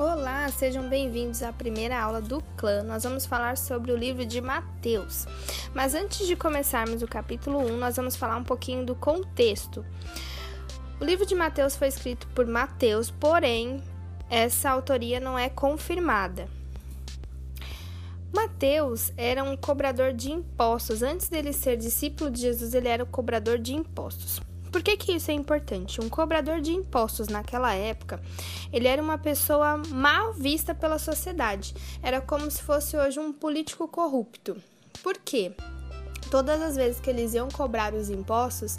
Olá, sejam bem-vindos à primeira aula do clã. Nós vamos falar sobre o livro de Mateus. Mas antes de começarmos o capítulo 1, nós vamos falar um pouquinho do contexto. O livro de Mateus foi escrito por Mateus, porém, essa autoria não é confirmada. Mateus era um cobrador de impostos. Antes dele ser discípulo de Jesus, ele era o cobrador de impostos. Por que, que isso é importante? Um cobrador de impostos naquela época, ele era uma pessoa mal vista pela sociedade. Era como se fosse hoje um político corrupto. Por quê? Todas as vezes que eles iam cobrar os impostos,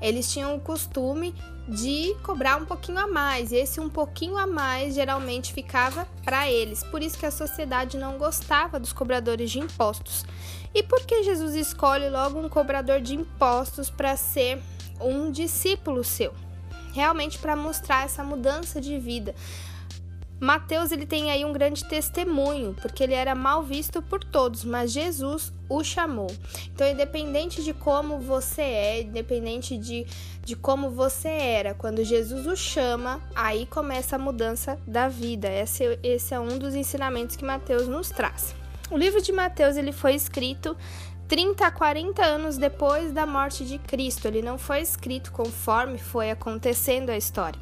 eles tinham o costume de cobrar um pouquinho a mais, e esse um pouquinho a mais geralmente ficava para eles. Por isso que a sociedade não gostava dos cobradores de impostos. E por que Jesus escolhe logo um cobrador de impostos para ser um discípulo seu, realmente para mostrar essa mudança de vida. Mateus ele tem aí um grande testemunho, porque ele era mal visto por todos, mas Jesus o chamou. Então, independente de como você é, independente de, de como você era, quando Jesus o chama, aí começa a mudança da vida. Esse, esse é um dos ensinamentos que Mateus nos traz. O livro de Mateus ele foi escrito 30 a 40 anos depois da morte de Cristo. Ele não foi escrito conforme foi acontecendo a história.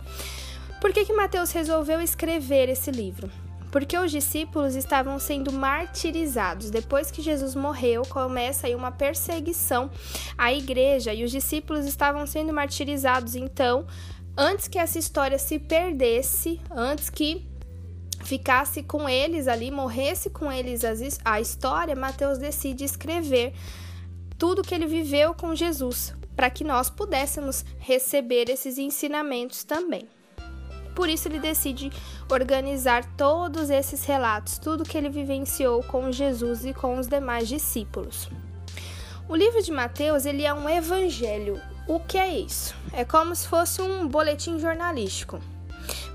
Por que, que Mateus resolveu escrever esse livro? Porque os discípulos estavam sendo martirizados. Depois que Jesus morreu, começa aí uma perseguição à igreja e os discípulos estavam sendo martirizados. Então, antes que essa história se perdesse, antes que ficasse com eles ali, morresse com eles a história, Mateus decide escrever tudo que ele viveu com Jesus, para que nós pudéssemos receber esses ensinamentos também. Por isso ele decide organizar todos esses relatos, tudo que ele vivenciou com Jesus e com os demais discípulos. O livro de Mateus, ele é um evangelho. O que é isso? É como se fosse um boletim jornalístico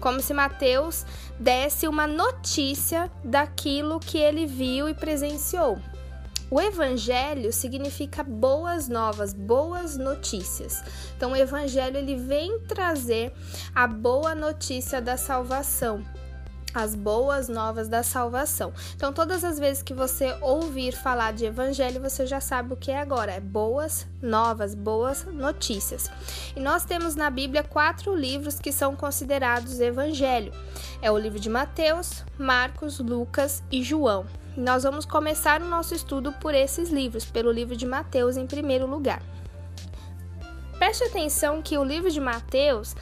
como se Mateus desse uma notícia daquilo que ele viu e presenciou. O evangelho significa boas novas, boas notícias. Então o evangelho ele vem trazer a boa notícia da salvação as boas novas da salvação. Então, todas as vezes que você ouvir falar de evangelho, você já sabe o que é agora: é boas novas, boas notícias. E nós temos na Bíblia quatro livros que são considerados evangelho: é o livro de Mateus, Marcos, Lucas e João. E nós vamos começar o nosso estudo por esses livros, pelo livro de Mateus em primeiro lugar. Preste atenção que o livro de Mateus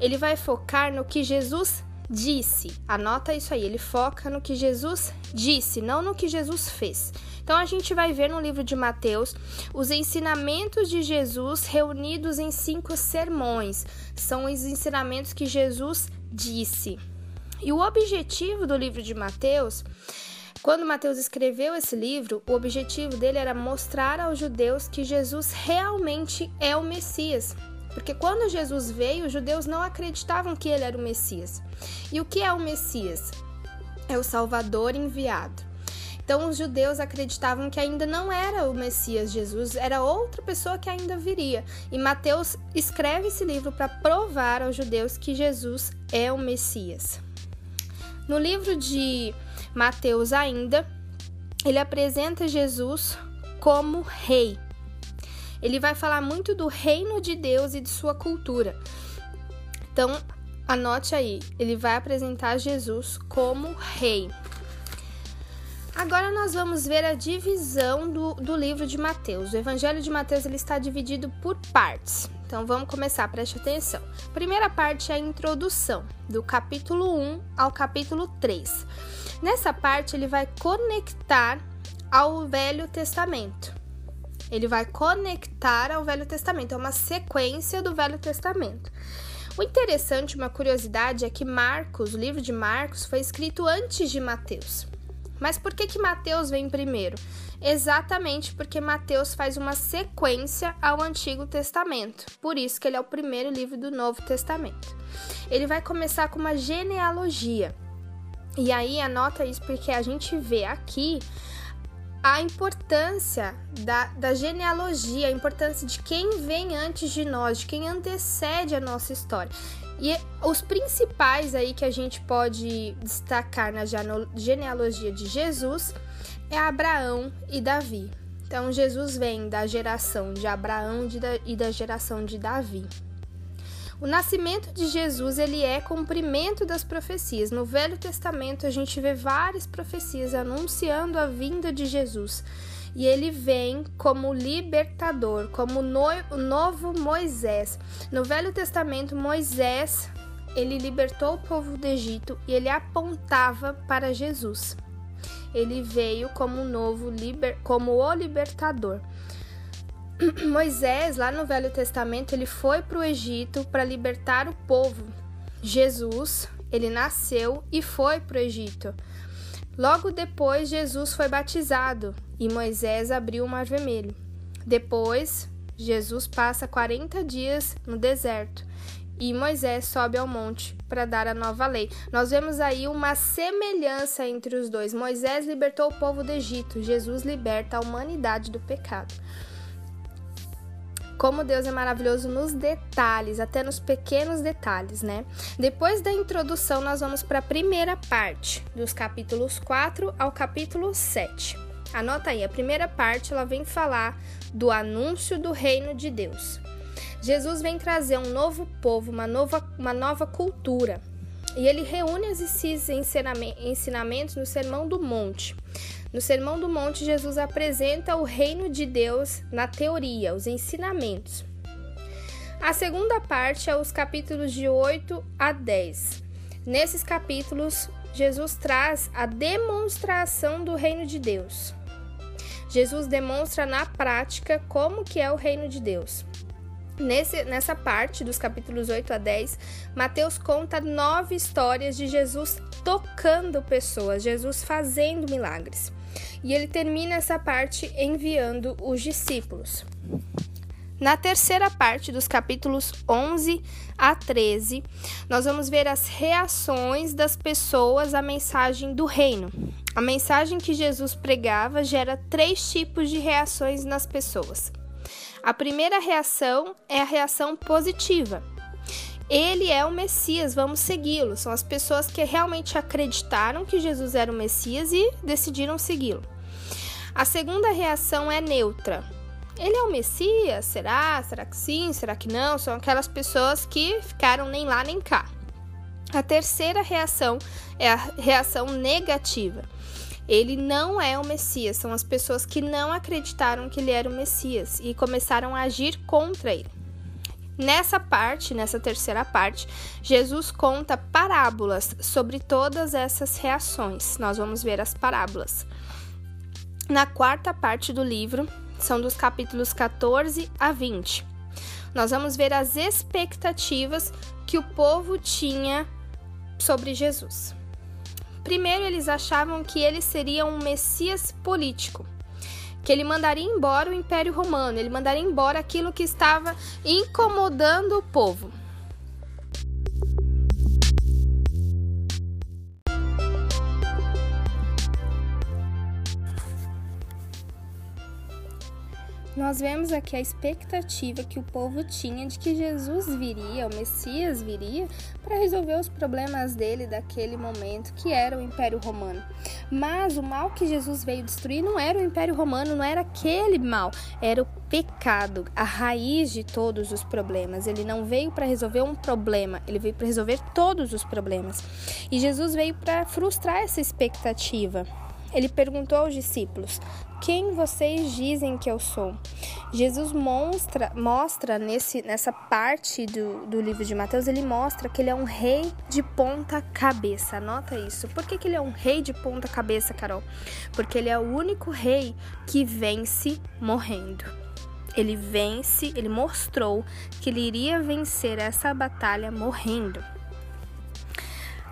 ele vai focar no que Jesus disse. Anota isso aí, ele foca no que Jesus disse, não no que Jesus fez. Então a gente vai ver no livro de Mateus os ensinamentos de Jesus reunidos em cinco sermões. São os ensinamentos que Jesus disse. E o objetivo do livro de Mateus quando Mateus escreveu esse livro, o objetivo dele era mostrar aos judeus que Jesus realmente é o Messias, porque quando Jesus veio, os judeus não acreditavam que ele era o Messias. E o que é o Messias? É o Salvador enviado. Então os judeus acreditavam que ainda não era o Messias Jesus, era outra pessoa que ainda viria. E Mateus escreve esse livro para provar aos judeus que Jesus é o Messias. No livro de Mateus ainda, ele apresenta Jesus como rei ele vai falar muito do reino de Deus e de sua cultura. Então, anote aí, ele vai apresentar Jesus como rei. Agora nós vamos ver a divisão do, do livro de Mateus. O Evangelho de Mateus ele está dividido por partes. Então vamos começar, preste atenção. Primeira parte é a introdução, do capítulo 1 ao capítulo 3. Nessa parte ele vai conectar ao Velho Testamento. Ele vai conectar ao Velho Testamento, é uma sequência do Velho Testamento. O interessante, uma curiosidade, é que Marcos, o livro de Marcos, foi escrito antes de Mateus. Mas por que, que Mateus vem primeiro? Exatamente porque Mateus faz uma sequência ao Antigo Testamento. Por isso que ele é o primeiro livro do Novo Testamento. Ele vai começar com uma genealogia. E aí anota isso porque a gente vê aqui a importância da, da genealogia, a importância de quem vem antes de nós, de quem antecede a nossa história. E os principais aí que a gente pode destacar na genealogia de Jesus é Abraão e Davi. Então, Jesus vem da geração de Abraão e da geração de Davi. O nascimento de Jesus ele é cumprimento das profecias. No Velho Testamento a gente vê várias profecias anunciando a vinda de Jesus. E ele vem como libertador, como o novo Moisés. No Velho Testamento, Moisés ele libertou o povo do Egito e ele apontava para Jesus. Ele veio como novo liber, como o libertador. Moisés, lá no Velho Testamento, ele foi para o Egito para libertar o povo. Jesus, ele nasceu e foi para o Egito. Logo depois, Jesus foi batizado e Moisés abriu o Mar Vermelho. Depois, Jesus passa 40 dias no deserto e Moisés sobe ao monte para dar a nova lei. Nós vemos aí uma semelhança entre os dois. Moisés libertou o povo do Egito, Jesus liberta a humanidade do pecado. Como Deus é maravilhoso nos detalhes, até nos pequenos detalhes, né? Depois da introdução, nós vamos para a primeira parte, dos capítulos 4 ao capítulo 7. Anota aí, a primeira parte ela vem falar do anúncio do reino de Deus. Jesus vem trazer um novo povo, uma nova, uma nova cultura. E ele reúne esses ensinamentos no Sermão do Monte. No Sermão do Monte, Jesus apresenta o reino de Deus na teoria, os ensinamentos. A segunda parte é os capítulos de 8 a 10. Nesses capítulos, Jesus traz a demonstração do reino de Deus. Jesus demonstra na prática como que é o reino de Deus. Nesse, nessa parte dos capítulos 8 a 10, Mateus conta nove histórias de Jesus tocando pessoas, Jesus fazendo milagres. E ele termina essa parte enviando os discípulos. Na terceira parte dos capítulos 11 a 13, nós vamos ver as reações das pessoas à mensagem do reino. A mensagem que Jesus pregava gera três tipos de reações nas pessoas. A primeira reação é a reação positiva. Ele é o Messias, vamos segui-lo. São as pessoas que realmente acreditaram que Jesus era o Messias e decidiram segui-lo. A segunda reação é neutra. Ele é o Messias? Será? Será que sim? Será que não? São aquelas pessoas que ficaram nem lá nem cá. A terceira reação é a reação negativa. Ele não é o Messias, são as pessoas que não acreditaram que ele era o Messias e começaram a agir contra ele. Nessa parte, nessa terceira parte, Jesus conta parábolas sobre todas essas reações. Nós vamos ver as parábolas. Na quarta parte do livro, são dos capítulos 14 a 20. Nós vamos ver as expectativas que o povo tinha sobre Jesus. Primeiro, eles achavam que ele seria um Messias político que ele mandaria embora o Império Romano, ele mandaria embora aquilo que estava incomodando o povo. Nós vemos aqui a expectativa que o povo tinha de que Jesus viria, o Messias viria, para resolver os problemas dele daquele momento, que era o Império Romano. Mas o mal que Jesus veio destruir não era o Império Romano, não era aquele mal, era o pecado, a raiz de todos os problemas. Ele não veio para resolver um problema, ele veio para resolver todos os problemas. E Jesus veio para frustrar essa expectativa. Ele perguntou aos discípulos: Quem vocês dizem que eu sou? Jesus mostra, mostra nesse, nessa parte do, do livro de Mateus, ele mostra que ele é um rei de ponta cabeça. Anota isso. Por que, que ele é um rei de ponta cabeça, Carol? Porque ele é o único rei que vence morrendo. Ele vence, ele mostrou que ele iria vencer essa batalha morrendo.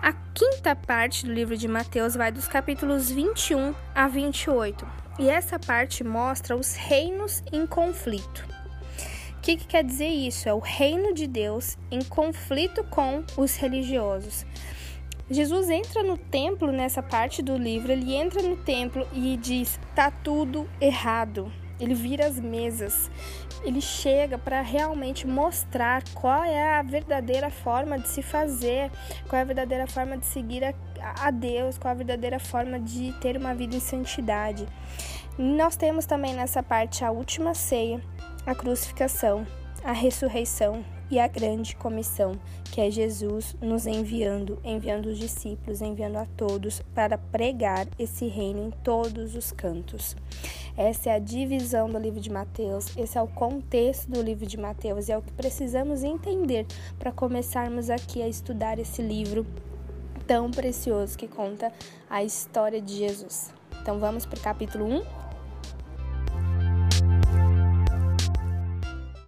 A quinta parte do livro de Mateus vai dos capítulos 21 a 28, e essa parte mostra os reinos em conflito. O que, que quer dizer isso? É o reino de Deus em conflito com os religiosos. Jesus entra no templo nessa parte do livro, ele entra no templo e diz: tá tudo errado. ele vira as mesas, ele chega para realmente mostrar qual é a verdadeira forma de se fazer, qual é a verdadeira forma de seguir a, a Deus, qual é a verdadeira forma de ter uma vida em santidade. nós temos também nessa parte a última ceia, a crucificação, a ressurreição e a grande comissão, que é Jesus nos enviando, enviando os discípulos, enviando a todos para pregar esse reino em todos os cantos. Essa é a divisão do livro de Mateus, esse é o contexto do livro de Mateus e é o que precisamos entender para começarmos aqui a estudar esse livro tão precioso que conta a história de Jesus. Então vamos para o capítulo 1?